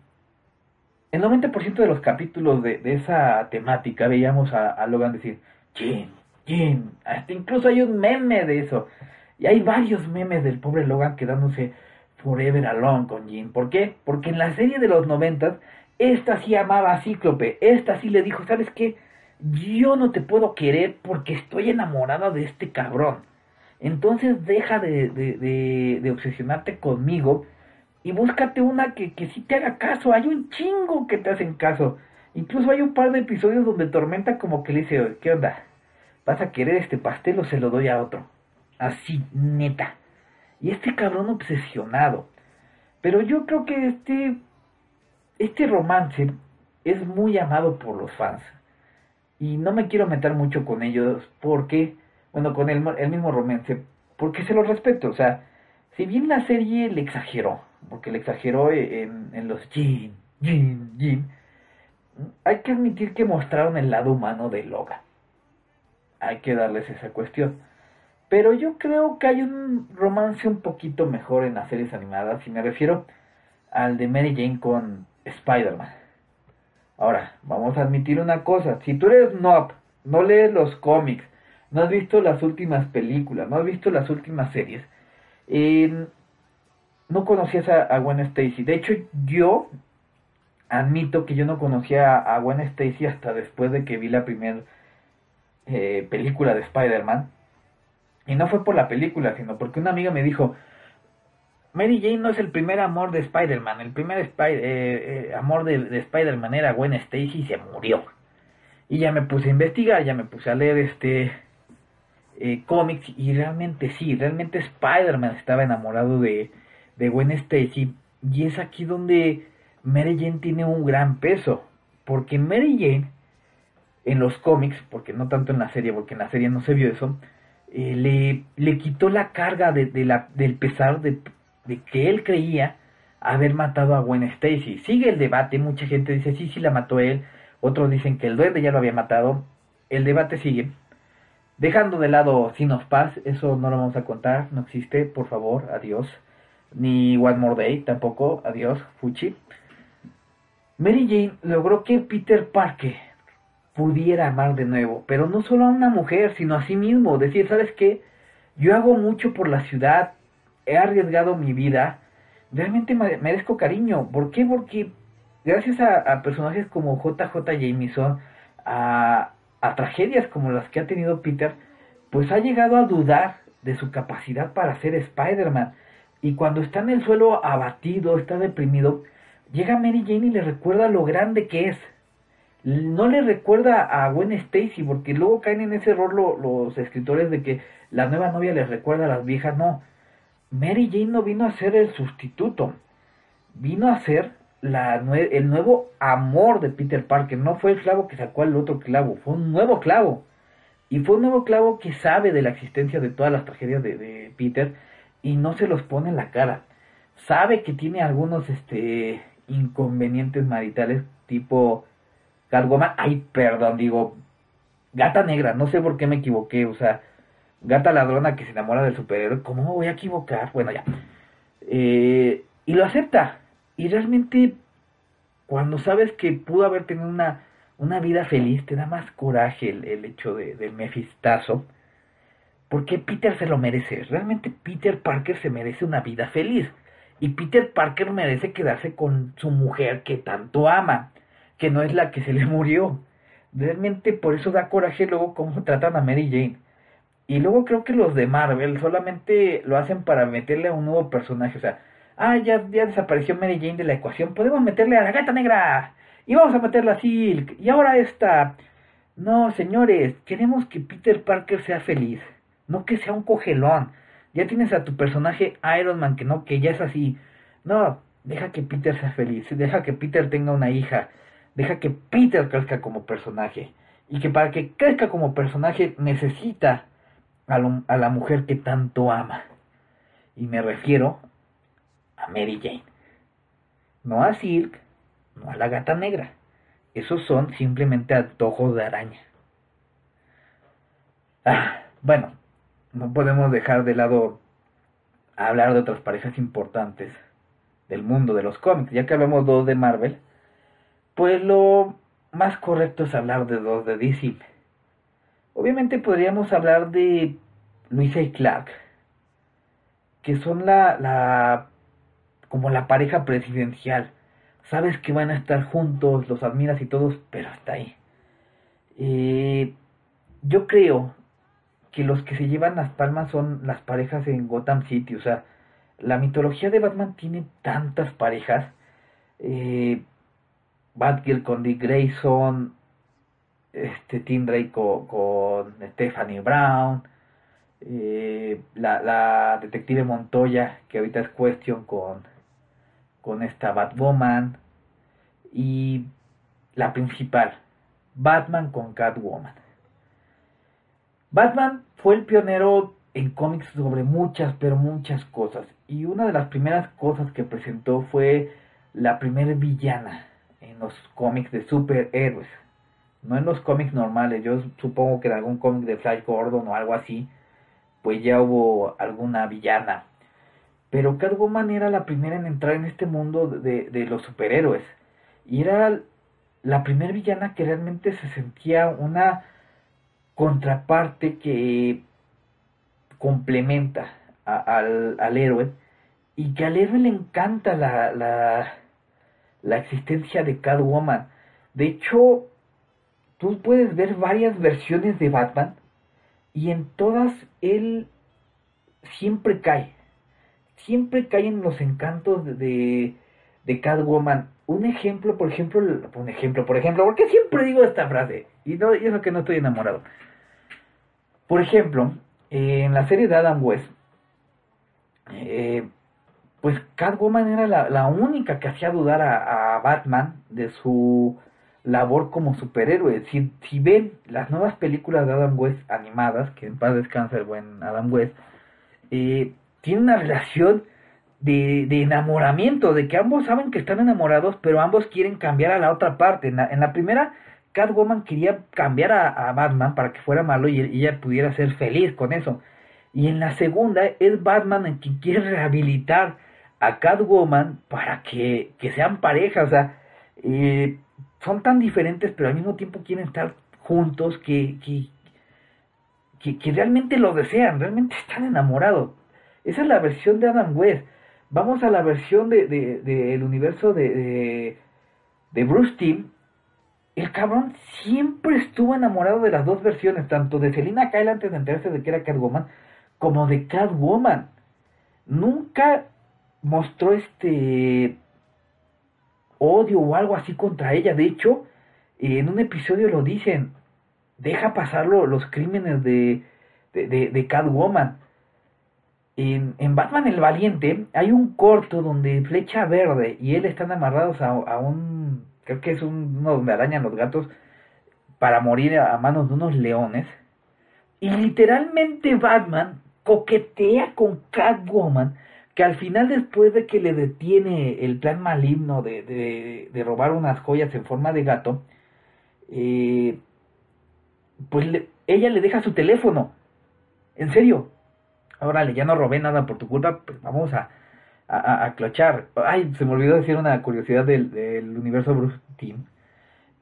el 90% de los capítulos de, esa temática veíamos a, Logan decir, Jean, Jim. Hasta incluso hay un meme de eso. Y hay varios memes del pobre Logan quedándose forever alone con Jim. ¿Por qué? Porque en la serie de los noventas, esta sí amaba a Cíclope. Esta sí le dijo, ¿sabes qué? Yo no te puedo querer porque estoy enamorada de este cabrón. Entonces deja de, de, de, obsesionarte conmigo y búscate una que, que sí te haga caso. Hay un chingo que te hacen caso. Incluso hay un par de episodios donde Tormenta como que le dice, ¿qué onda? ¿Vas a querer este pastel o se lo doy a otro? Así, neta. Y este cabrón obsesionado. Pero yo creo que este, este romance es muy amado por los fans. Y no me quiero meter mucho con ellos porque bueno, con el, el mismo romance, porque se lo respeto, o sea, si bien la serie le exageró, porque le exageró en, en los Jin, Jin, Jin, hay que admitir que mostraron el lado humano de Logan. Hay que darles esa cuestión. Pero yo creo que hay un romance un poquito mejor en las series animadas, y me refiero al de Mary Jane con Spider-Man. Ahora, vamos a admitir una cosa, si tú eres noob, no lees los cómics, no has visto las últimas películas, no has visto las últimas series, no conocías a, Gwen Stacy. De hecho, yo admito que yo no conocía a, Gwen Stacy hasta después de que vi la primera eh, película de Spider-Man. Y no fue por la película, sino porque una amiga me dijo, Mary Jane no es el primer amor de Spider-Man, el primer eh, eh, amor de, de Spider-Man era Gwen Stacy y se murió. Y ya me puse a investigar, ya me puse a leer este eh, cómics y realmente sí, realmente Spider-Man estaba enamorado de, de Gwen Stacy y es aquí donde Mary Jane tiene un gran peso, porque Mary Jane en los cómics, porque no tanto en la serie, porque en la serie no se vio eso, eh, le, le quitó la carga de, de la, del pesar de, de que él creía haber matado a Gwen Stacy. Sigue el debate, mucha gente dice sí, sí la mató él, otros dicen que el duende ya lo había matado, el debate sigue, Dejando de lado Sin of eso no lo vamos a contar, no existe, por favor, adiós. Ni One More Day, tampoco, adiós, Fuchi. Mary Jane logró que Peter Parker pudiera amar de nuevo, pero no solo a una mujer, sino a sí mismo. Decir, ¿sabes qué? Yo hago mucho por la ciudad, he arriesgado mi vida, realmente merezco cariño. ¿Por qué? Porque gracias a, a personajes como JJ Jameson, a, a tragedias como las que ha tenido Peter, pues ha llegado a dudar de su capacidad para ser Spider-Man. Y cuando está en el suelo abatido, está deprimido, llega Mary Jane y le recuerda lo grande que es. No le recuerda a Gwen Stacy, porque luego caen en ese error los escritores de que la nueva novia les recuerda a las viejas. No, Mary Jane no vino a ser el sustituto, vino a ser el nuevo amor de Peter Parker. No fue el clavo que sacó al otro clavo, fue un nuevo clavo. Y fue un nuevo clavo que sabe de la existencia de todas las tragedias de, Peter y no se los pone en la cara. Sabe que tiene algunos este, inconvenientes maritales tipo Catwoman. Ay, perdón, digo, gata negra, no sé por qué me equivoqué. O sea, gata ladrona que se enamora del superhéroe. ¿Cómo me voy a equivocar? Bueno, ya. Eh, y lo acepta. Y realmente, cuando sabes que pudo haber tenido una, una vida feliz, te da más coraje el, hecho de, del mefistazo. Porque Peter se lo merece. Realmente Peter Parker se merece una vida feliz. Y Peter Parker merece quedarse con su mujer que tanto ama, que no es la que se le murió. Realmente por eso da coraje luego cómo tratan a Mary Jane. Y luego creo que los de Marvel solamente lo hacen para meterle a un nuevo personaje. O sea, ah, ya, ya desapareció Mary Jane de la ecuación, podemos meterle a la gata negra y vamos a meterla a Silk y ahora esta. No, señores, queremos que Peter Parker sea feliz, no que sea un cogelón. Ya tienes a tu personaje Iron Man que no, que ya es así. No, deja que Peter sea feliz, deja que Peter tenga una hija, deja que Peter crezca como personaje. Y que para que crezca como personaje necesita a, a la mujer que tanto ama. Y me refiero a Mary Jane. No a Silk, no a la gata negra. Esos son simplemente antojos de araña. Ah, bueno, no podemos dejar de lado hablar de otras parejas importantes del mundo de los cómics. Ya que hablamos dos de Marvel, pues lo más correcto es hablar de dos de DC. Obviamente podríamos hablar de Luisa y Clark, que son la, la como la pareja presidencial. Sabes que van a estar juntos, los admiras y todos, pero hasta ahí. Eh, yo creo que los que se llevan las palmas son las parejas en Gotham City. O sea, la mitología de Batman tiene tantas parejas. Eh, Batgirl con Dick Grayson, este Tim Drake con, Stephanie Brown, eh, la, la, detective Montoya, que ahorita es Question con, con esta Batwoman, y la principal, Batman con Catwoman. Batman fue el pionero en cómics sobre muchas, pero muchas cosas. Y una de las primeras cosas que presentó fue la primera villana en los cómics de superhéroes. No en los cómics normales. Yo supongo que en algún cómic de Flash Gordon o algo así, pues ya hubo alguna villana. Pero Catwoman era la primera en entrar en este mundo de, de los superhéroes. Y era la primera villana que realmente se sentía una contraparte que complementa al, al, héroe y que al héroe le encanta la, la, la existencia de Catwoman. De hecho, tú puedes ver varias versiones de Batman y en todas él siempre cae. Siempre cae en los encantos de, de Catwoman. Un ejemplo, por ejemplo, un ejemplo, por ejemplo, porque siempre digo esta frase y, no, y eso que no estoy enamorado. Por ejemplo, en la serie de Adam West, eh, pues Catwoman era la, única que hacía dudar a, Batman de su labor como superhéroe. Si, si ven las nuevas películas de Adam West animadas, que en paz descansa el buen Adam West, eh, tiene una relación de, enamoramiento, de que ambos saben que están enamorados, pero ambos quieren cambiar a la otra parte. En la, primera, Catwoman quería cambiar a, Batman para que fuera malo y, ella pudiera ser feliz con eso. Y en la segunda es Batman el que quiere rehabilitar a Catwoman para que, sean pareja, o sea, eh, son tan diferentes, pero al mismo tiempo quieren estar juntos, que, que, que, realmente lo desean, realmente están enamorados. Esa es la versión de Adam West. Vamos a la versión del de, de, universo de, de, Bruce Timm. El cabrón siempre estuvo enamorado de las dos versiones, tanto de Selina Kyle antes de enterarse de que era Catwoman, como de Catwoman. Nunca mostró este odio o algo así contra ella. De hecho, en un episodio lo dicen, deja pasarlo los crímenes de, de, de, Catwoman. En, Batman el Valiente hay un corto donde Flecha Verde y él están amarrados a, un, creo que es un, uno donde arañan los gatos para morir a manos de unos leones. Y literalmente Batman coquetea con Catwoman que al final después de que le detiene el plan maligno de, robar unas joyas en forma de gato, eh, pues ella le deja su teléfono. En serio. Órale, ya no robé nada por tu culpa, pues vamos a, a, clochar. Ay, se me olvidó decir una curiosidad del, del universo Bruce Team.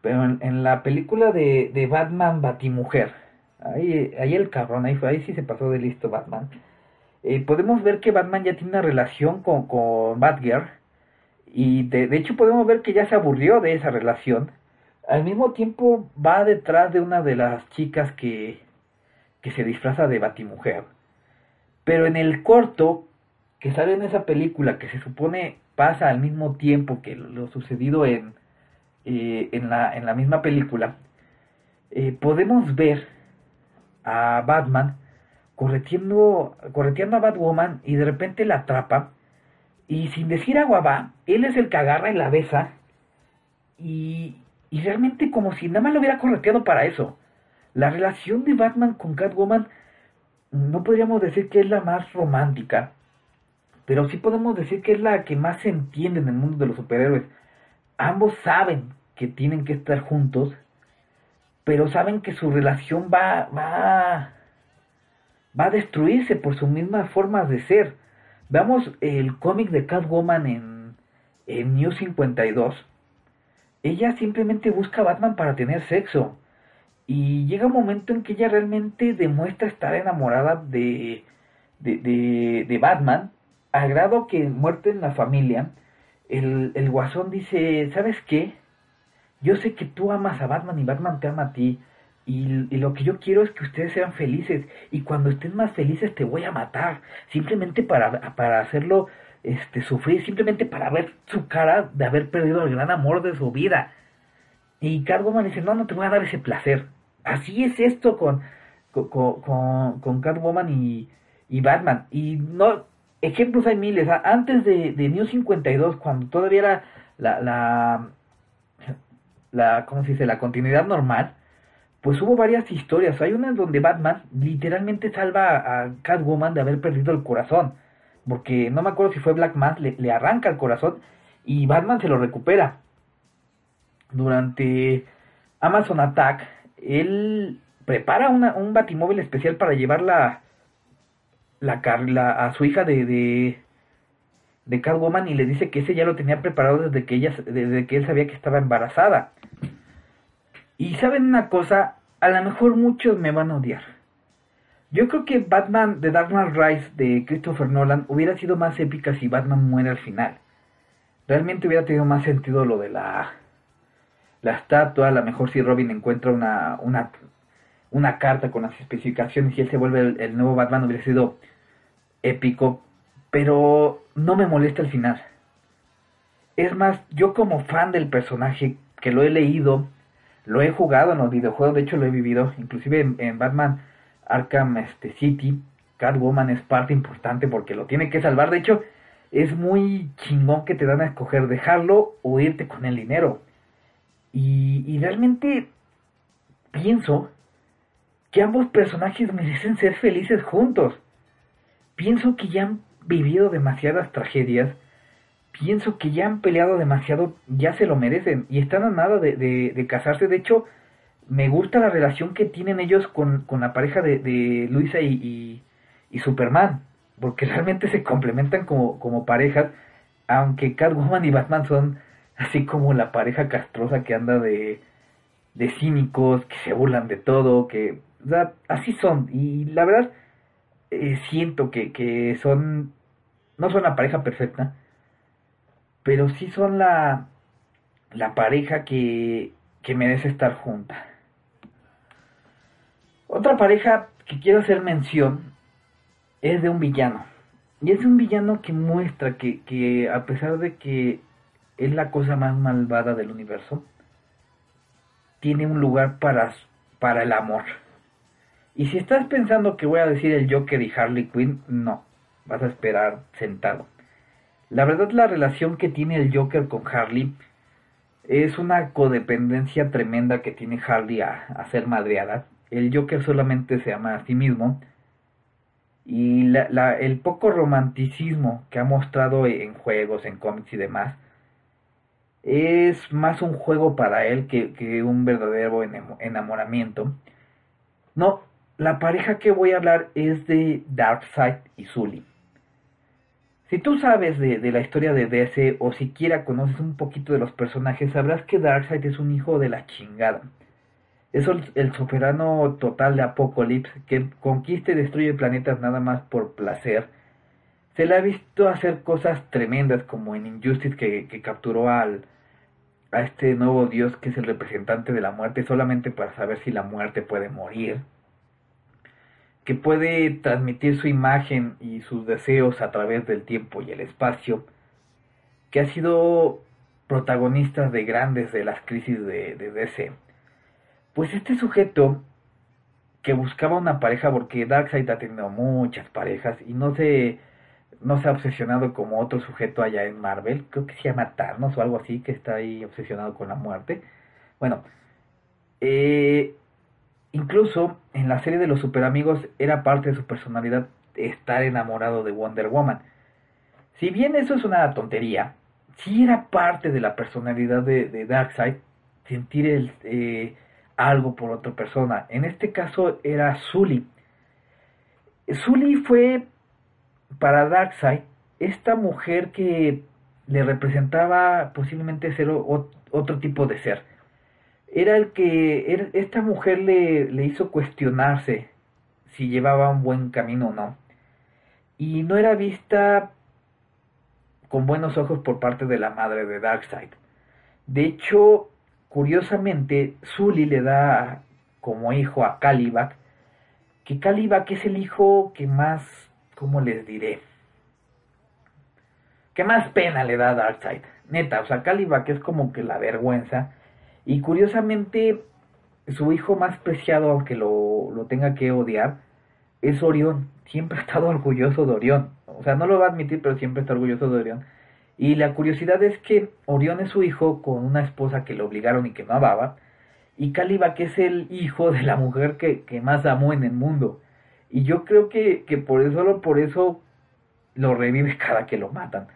Pero en, la película de, de Batman Batimujer, ahí, ahí el cabrón, ahí, ahí sí se pasó de listo Batman eh, podemos ver que Batman ya tiene una relación con, con Batgirl. Y de, hecho podemos ver que ya se aburrió de esa relación. Al mismo tiempo va detrás de una de las chicas que, que se disfraza de Batimujer. Pero en el corto que sale en esa película, que se supone pasa al mismo tiempo que lo sucedido en, eh, en, la, en la misma película, eh, podemos ver a Batman correteando, correteando a Batwoman y de repente la atrapa y sin decir agua va, él es el que agarra y la besa y, y realmente como si nada más lo hubiera correteado para eso. La relación de Batman con Catwoman no podríamos decir que es la más romántica, pero sí podemos decir que es la que más se entiende en el mundo de los superhéroes. Ambos saben que tienen que estar juntos, pero saben que su relación va, va, va a destruirse por sus mismas formas de ser. Veamos el cómic de Catwoman en, en New 52. Ella simplemente busca a Batman para tener sexo. Y llega un momento en que ella realmente demuestra estar enamorada de, de, de, Batman, al grado que muerte en la familia, el, el guasón dice, ¿sabes qué? Yo sé que tú amas a Batman y Batman te ama a ti Y, lo que yo quiero es que ustedes sean felices. Y cuando estén más felices te voy a matar. Simplemente para, para hacerlo este, sufrir, simplemente para ver su cara de haber perdido el gran amor de su vida. Y Catwoman dice, no, no te voy a dar ese placer. Así es esto con, con, con, con Catwoman y, y Batman. Y no, ejemplos hay miles. Antes de, de New 52, cuando todavía era la, la, la, ¿cómo se dice? La continuidad normal, pues hubo varias historias. Hay una donde Batman literalmente salva a Catwoman de haber perdido el corazón. Porque no me acuerdo si fue Black Mass, le, le arranca el corazón y Batman se lo recupera. Durante Amazon Attack, él prepara un batimóvil especial para llevarla la, la, a su hija de, de, de Catwoman y le dice que ese ya lo tenía preparado desde que, ella, desde que él sabía que estaba embarazada. Y saben una cosa, a lo mejor muchos me van a odiar. Yo creo que Batman de Dark Knight Rise de Christopher Nolan hubiera sido más épica si Batman muere al final. Realmente hubiera tenido más sentido lo de la, la estatua, a lo mejor si Robin encuentra una, una, una carta con las especificaciones y él se vuelve el nuevo Batman hubiera sido épico, pero no me molesta el final. Es más, yo como fan del personaje, que lo he leído, lo he jugado en los videojuegos, de hecho lo he vivido, inclusive en, Batman Arkham este, City, Catwoman es parte importante porque lo tiene que salvar, de hecho es muy chingón que te dan a escoger dejarlo o irte con el dinero. Y, y realmente pienso que ambos personajes merecen ser felices juntos. Pienso que ya han vivido demasiadas tragedias, pienso que ya han peleado demasiado, ya se lo merecen y están a nada de, de, casarse. De hecho, me gusta la relación que tienen ellos con, con la pareja de, de Luisa y, y, Superman, porque realmente se complementan como, como parejas, aunque Catwoman y Batman son así como la pareja castrosa que anda de, de cínicos, que se burlan de todo, que así son. Y la verdad, eh, siento que, que son, no son la pareja perfecta, pero sí son la, la pareja que, que merece estar junta. Otra pareja que quiero hacer mención es de un villano. Y es un villano que muestra que, que a pesar de que es la cosa más malvada del universo, tiene un lugar para, para el amor. Y si estás pensando que voy a decir el Joker y Harley Quinn, no, vas a esperar sentado. La verdad la relación que tiene el Joker con Harley es una codependencia tremenda que tiene Harley a, ser madreada. El Joker solamente se ama a sí mismo. Y el poco romanticismo que ha mostrado en juegos, en cómics y demás, es más un juego para él que, que un verdadero enamoramiento. No, la pareja que voy a hablar es de Darkseid y Zully. Si tú sabes de, la historia de DC o siquiera conoces un poquito de los personajes, sabrás que Darkseid es un hijo de la chingada. Es el, soberano total de Apocalypse que conquista y destruye planetas nada más por placer. Se le ha visto hacer cosas tremendas como en Injustice que, que capturó al, a este nuevo dios que es el representante de la muerte solamente para saber si la muerte puede morir que puede transmitir su imagen y sus deseos a través del tiempo y el espacio, que ha sido protagonista de grandes de las crisis de, de DC. Pues este sujeto que buscaba una pareja, porque Darkseid ha tenido muchas parejas y no se, no se ha obsesionado como otro sujeto allá en Marvel, creo que se llama Thanos o algo así, que está ahí obsesionado con la muerte. Bueno, eh, Incluso en la serie de los superamigos era parte de su personalidad estar enamorado de Wonder Woman. Si bien eso es una tontería, sí era parte de la personalidad de, Darkseid sentir el, eh, algo por otra persona. En este caso era Zully. Zully fue para Darkseid esta mujer que le representaba posiblemente ser otro tipo de ser era el que esta mujer le, le hizo cuestionarse si llevaba un buen camino o no. Y no era vista con buenos ojos por parte de la madre de Darkseid. De hecho, curiosamente, Zully le da como hijo a Kalibak, que Kalibak es el hijo que más, ¿cómo les diré? Que más pena le da a Darkseid. Neta, o sea, Kalibak es como que la vergüenza. Y curiosamente, su hijo más preciado, aunque lo, lo tenga que odiar, es Orión. Siempre ha estado orgulloso de Orión. O sea, no lo va a admitir, pero siempre está orgulloso de Orión. Y la curiosidad es que Orión es su hijo con una esposa que lo obligaron y que no amaba. Y Caliba, que es el hijo de la mujer que, más amó en el mundo. Y yo creo que, que por eso, solo por eso lo revive cada que lo matan.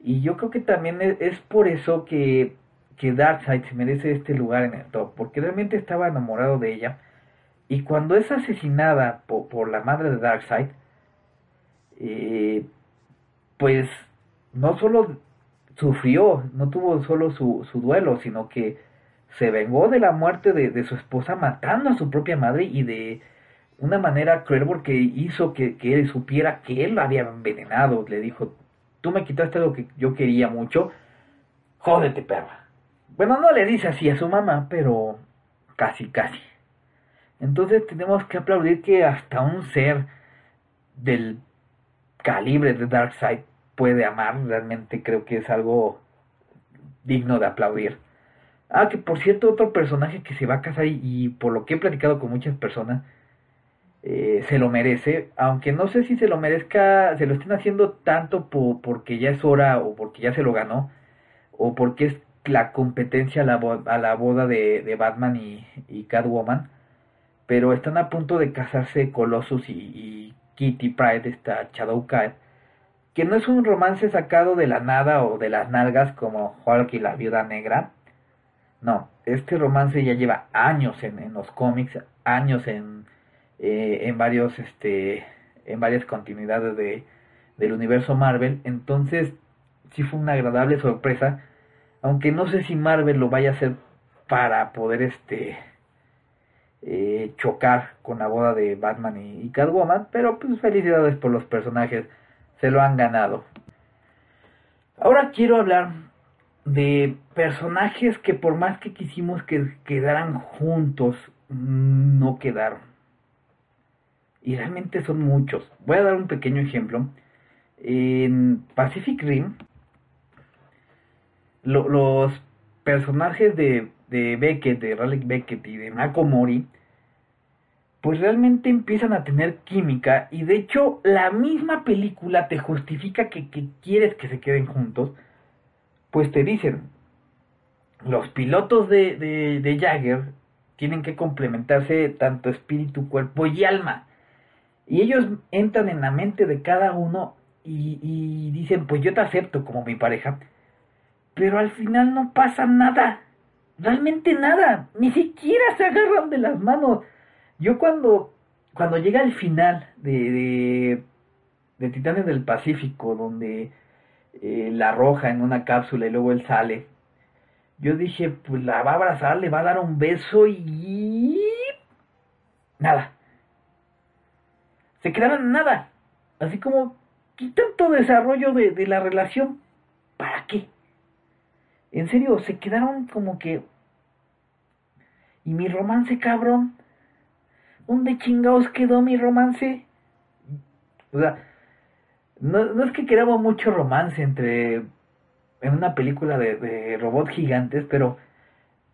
Y yo creo que también es, por eso que, que Darkseid se merece este lugar en el top. Porque realmente estaba enamorado de ella. Y cuando es asesinada por, la madre de Darkseid, eh, pues no solo sufrió, no tuvo solo su, su duelo, sino que se vengó de la muerte de, su esposa matando a su propia madre y de una manera cruel porque hizo que, que él supiera que él la había envenenado. Le dijo, tú me quitaste lo que yo quería mucho, jódete perra. Bueno, no le dice así a su mamá, pero casi, casi. Entonces tenemos que aplaudir que hasta un ser del calibre de Darkseid puede amar, realmente creo que es algo digno de aplaudir. Ah, que por cierto, otro personaje que se va a casar y, por lo que he platicado con muchas personas, eh, se lo merece, aunque no sé si se lo merezca, se lo estén haciendo tanto por, porque ya es hora o porque ya se lo ganó, o porque es la competencia a la, a la boda de, Batman y, y, Catwoman, pero están a punto de casarse Colossus y, Kitty Pride, esta Shadow que no es un romance sacado de la nada o de las nalgas como Hulk y la viuda negra. No, este romance ya lleva años en, los cómics, años en, eh, en varios, este, en varias continuidades de, del universo Marvel. Entonces, sí fue una agradable sorpresa. Aunque no sé si Marvel lo vaya a hacer para poder este eh, chocar con la boda de Batman y, y Catwoman. Pero pues felicidades por los personajes se lo han ganado. Ahora quiero hablar de personajes que por más que quisimos que quedaran juntos, no quedaron. Y realmente son muchos. Voy a dar un pequeño ejemplo. En Pacific Rim, los personajes de, de Beckett, de Raleigh Beckett y de Mako Mori, pues realmente empiezan a tener química y de hecho la misma película te justifica que, quieres que se queden juntos, pues te dicen, los pilotos de, de, Jagger tienen que complementarse tanto espíritu, cuerpo y alma. Y ellos entran en la mente de cada uno y, dicen, pues yo te acepto como mi pareja. Pero al final no pasa nada. Realmente nada. Ni siquiera se agarran de las manos. Yo cuando, cuando llega el final de, de, Titanes del Pacífico, donde eh, la arroja en una cápsula y luego él sale, yo dije, pues la va a abrazar, le va a dar un beso y... Nada. Se quedaron en nada. Así como, ¿qué tanto desarrollo de, de la relación? ¿Para qué? En serio, se quedaron como que... ¿Y mi romance, cabrón? ¿Dónde chingados quedó mi romance? O sea, no, es que queramos mucho romance entre en una película de, de robots gigantes, pero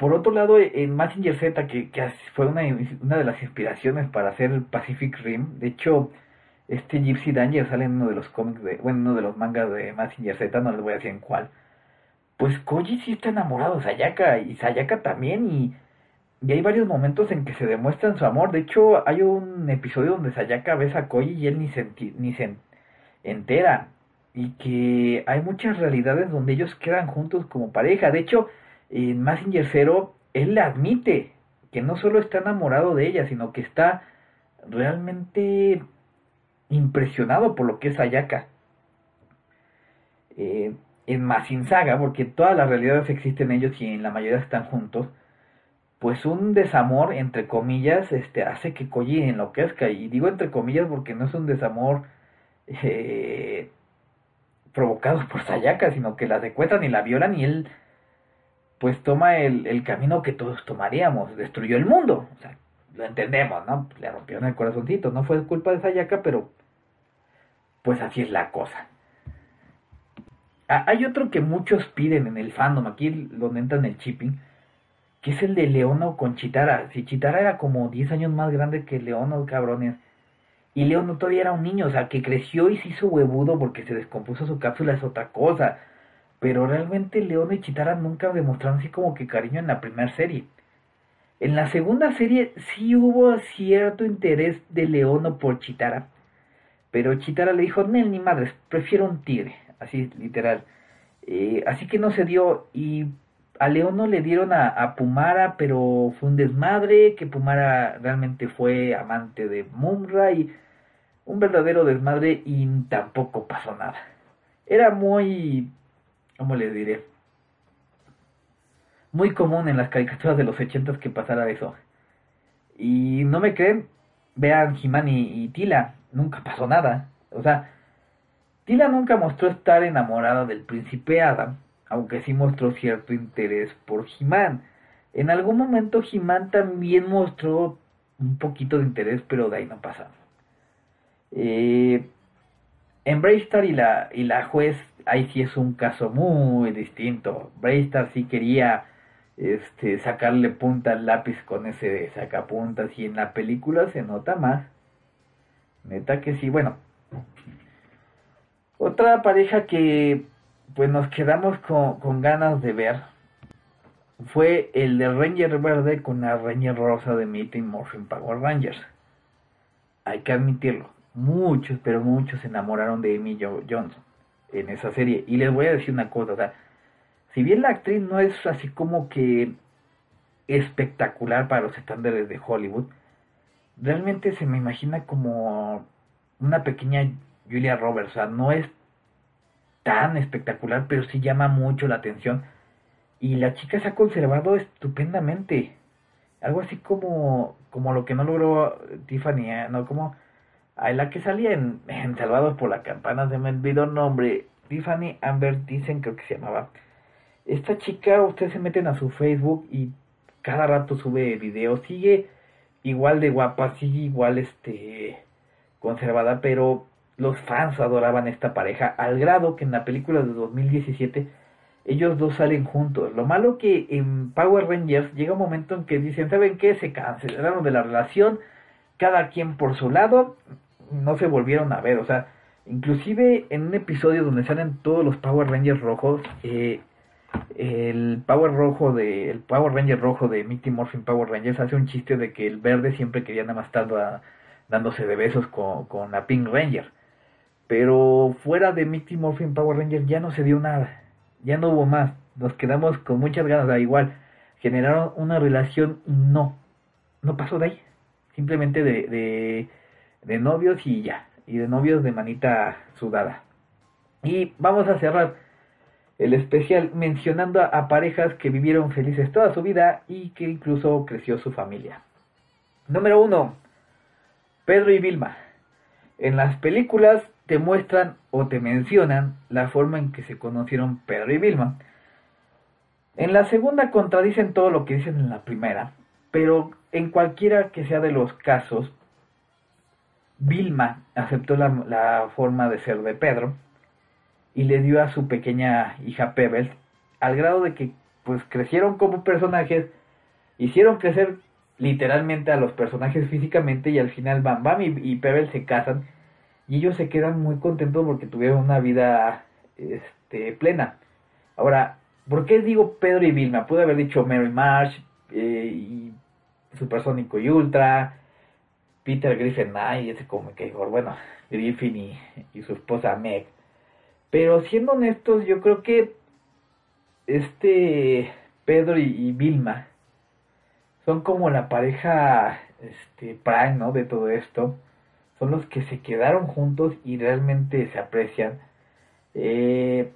por otro lado, en Massinger Z, que, fue una, una, de las inspiraciones para hacer Pacific Rim, de hecho, este Gypsy Danger sale en uno de los cómics, de, bueno, uno de los mangas de Massinger Z, no les voy a decir en cuál. Pues Koji sí está enamorado de Sayaka, y Sayaka también, y y hay varios momentos en que se demuestran su amor. De hecho, hay un episodio donde Sayaka besa a Koji y él ni se, ni se entera. Y que hay muchas realidades donde ellos quedan juntos como pareja. De hecho, en Massinger Zero, él le admite que no solo está enamorado de ella, sino que está realmente impresionado por lo que es Sayaka. Eh, en Masin Saga, porque todas las realidades existen ellos y en la mayoría están juntos pues un desamor, entre comillas, este, hace que Koji enloquezca. Y digo entre comillas porque no es un desamor eh, provocado por Sayaka, sino que la secuestran y la violan y él pues toma el, camino que todos tomaríamos, destruyó el mundo. O sea, lo entendemos, ¿no? Le rompieron el corazoncito, no fue culpa de Sayaka, pero pues así es la cosa. Ah, hay otro que muchos piden en el fandom, aquí lo entran en el shipping, que es el de Leono con Chitara. Si Chitara era como 10 años más grande que Leono, cabrones. Y Leono todavía era un niño, o sea, que creció y se hizo huevudo porque se descompuso su cápsula es otra cosa. Pero realmente Leono y Chitara nunca demostraron así como que cariño en la primera serie. En la segunda serie sí hubo cierto interés de Leono por Chitara. Pero Chitara le dijo, Nel, ni madres, prefiero un tigre. Así, literal. Eh, así que no se dio. Y a Leono le dieron a, Pumara, pero fue un desmadre, que Pumara realmente fue amante de Mumra y un verdadero desmadre y tampoco pasó nada. Era muy, ¿cómo les diré? Muy común en las caricaturas de los ochentas que pasara eso. Y no me creen, vean Jimani y Tila, nunca pasó nada. O sea, Tila nunca mostró estar enamorada del príncipe Adam, aunque sí mostró cierto interés por He-Man. En algún momento He-Man también mostró un poquito de interés, pero de ahí no pasa. Eh, en Braystar y la, y la juez, ahí sí es un caso muy distinto. Braystar sí quería este, sacarle punta al lápiz con ese sacapuntas y en la película se nota más. Neta que sí, bueno. Otra pareja que pues nos quedamos con, ganas de ver fue el de Ranger Verde con la Ranger Rosa de Meeting Morphin Power Rangers. Hay que admitirlo, muchos, pero muchos se enamoraron de Amy Johnson en esa serie. Y les voy a decir una cosa, o sea, si bien la actriz no es así como que espectacular para los estándares de Hollywood, realmente se me imagina como una pequeña Julia Roberts, o sea, no es tan espectacular, pero sí llama mucho la atención. Y la chica se ha conservado estupendamente. Algo así como, como lo que no logró Tiffany, ¿eh? ¿no? Como a la que salía en, en por la Campana, se me olvidó nombre. Tiffany Amber dicen creo que se llamaba. Esta chica, ustedes se meten a su Facebook y cada rato sube videos, sigue igual de guapa, sigue igual este conservada, pero los fans adoraban esta pareja al grado que en la película de 2017 ellos dos salen juntos. Lo malo que en Power Rangers llega un momento en que dicen, ¿saben qué? Se cancelaron de la relación, cada quien por su lado, no se volvieron a ver. O sea, inclusive en un episodio donde salen todos los Power Rangers rojos, eh, el Power rojo de el Power Ranger rojo de Mighty Morphin Power Rangers hace un chiste de que el verde siempre quería nada más estar dándose de besos con, con la Pink Ranger pero fuera de Mighty Morphin Power Rangers ya no se dio nada. Ya no hubo más. Nos quedamos con muchas ganas. Da igual. Generaron una relación y no. No pasó de ahí. Simplemente de, de, de novios y ya. Y de novios de manita sudada. Y vamos a cerrar el especial mencionando a, parejas que vivieron felices toda su vida y que incluso creció su familia. Número uno, Pedro y Vilma. En las películas te muestran o te mencionan la forma en que se conocieron Pedro y Vilma. En la segunda contradicen todo lo que dicen en la primera, pero en cualquiera que sea de los casos, Vilma aceptó la, forma de ser de Pedro y le dio a su pequeña hija Pebbles, al grado de que pues crecieron como personajes, hicieron crecer literalmente a los personajes físicamente y al final Bam Bam y, y Pebbles se casan y ellos se quedan muy contentos porque tuvieron una vida este, plena. Ahora, ¿por qué digo Pedro y Vilma? Pude haber dicho Mary Marsh eh, y Supersónico y Ultra, Peter Griffin y ese como que bueno, Griffin y, su esposa Meg. Pero siendo honestos, yo creo que este Pedro y, y, Vilma son como la pareja este prime, ¿no? De todo esto son los que se quedaron juntos y realmente se aprecian. Eh,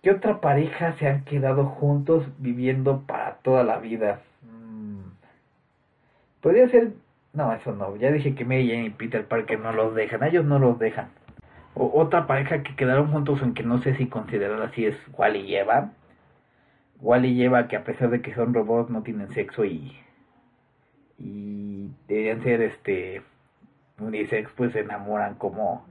¿Qué otra pareja se han quedado juntos viviendo para toda la vida? Mm. Podría ser... No, eso no. Ya dije que Mary Jane y Peter Parker no los dejan. ellos no los dejan. O, otra pareja que quedaron juntos, aunque no sé si considerar así, es Wally y Eva. Wally y Eva que a pesar de que son robots no tienen sexo y... y deberían ser este unisex pues se enamoran como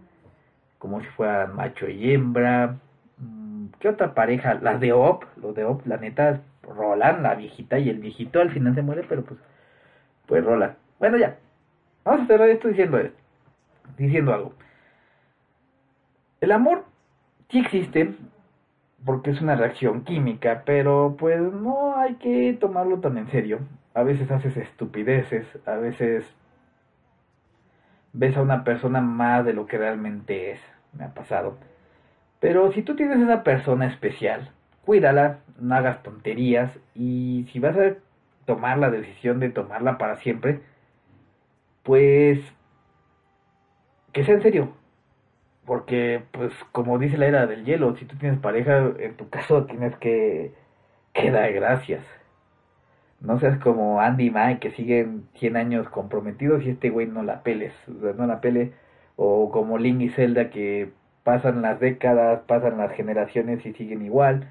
como si fueran macho y hembra mm, ¿qué otra pareja? las de Op los de Op la neta rolan la viejita y el viejito al final se muere pero pues pues rolan bueno ya vamos a cerrar esto diciendo esto diciendo algo el amor sí existe porque es una reacción química, pero pues no hay que tomarlo tan en serio. A veces haces estupideces, a veces ves a una persona más de lo que realmente es. Me ha pasado. Pero si tú tienes esa persona especial, cuídala, no hagas tonterías y si vas a tomar la decisión de tomarla para siempre, pues que sea en serio, porque, pues, como dice la era del hielo, si tú tienes pareja, en tu caso tienes que, que dar gracias. No seas como Andy y Mike que siguen 100 años comprometidos y este güey no la peles, no la pele. O como Link y Zelda que pasan las décadas, pasan las generaciones y siguen igual.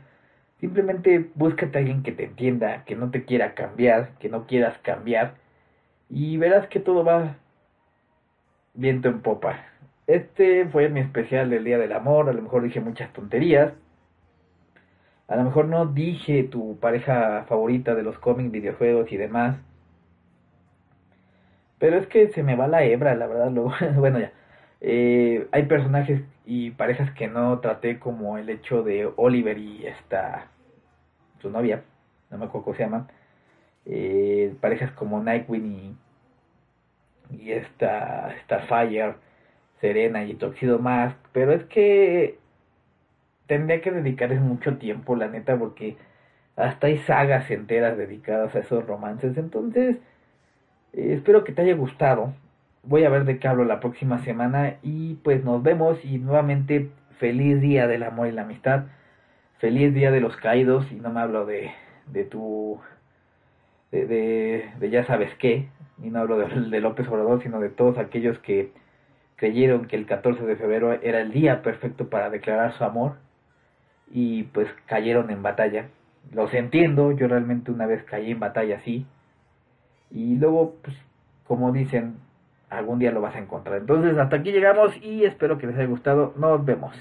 Simplemente búscate a alguien que te entienda, que no te quiera cambiar, que no quieras cambiar. Y verás que todo va viento en popa. Este fue mi especial del Día del Amor. A lo mejor dije muchas tonterías. A lo mejor no dije tu pareja favorita de los cómics, videojuegos y demás. Pero es que se me va la hebra, la verdad. Luego, bueno, ya. Eh, hay personajes y parejas que no traté como el hecho de Oliver y esta su novia, no me acuerdo cómo se llaman. Eh, parejas como Nightwing y, y esta Starfire Serena y Toxido más, pero es que tendría que dedicarles mucho tiempo, la neta, porque hasta hay sagas enteras dedicadas a esos romances. Entonces, eh, espero que te haya gustado. Voy a ver de qué hablo la próxima semana y pues nos vemos y nuevamente feliz día del amor y la amistad. Feliz día de los caídos y no me hablo de, de tu... De, de, ya sabes qué, y no hablo de, de López Obrador, sino de todos aquellos que creyeron que el 14 de febrero era el día perfecto para declarar su amor y pues cayeron en batalla. Los entiendo, yo realmente una vez caí en batalla así y luego pues como dicen, algún día lo vas a encontrar. Entonces hasta aquí llegamos y espero que les haya gustado. Nos vemos.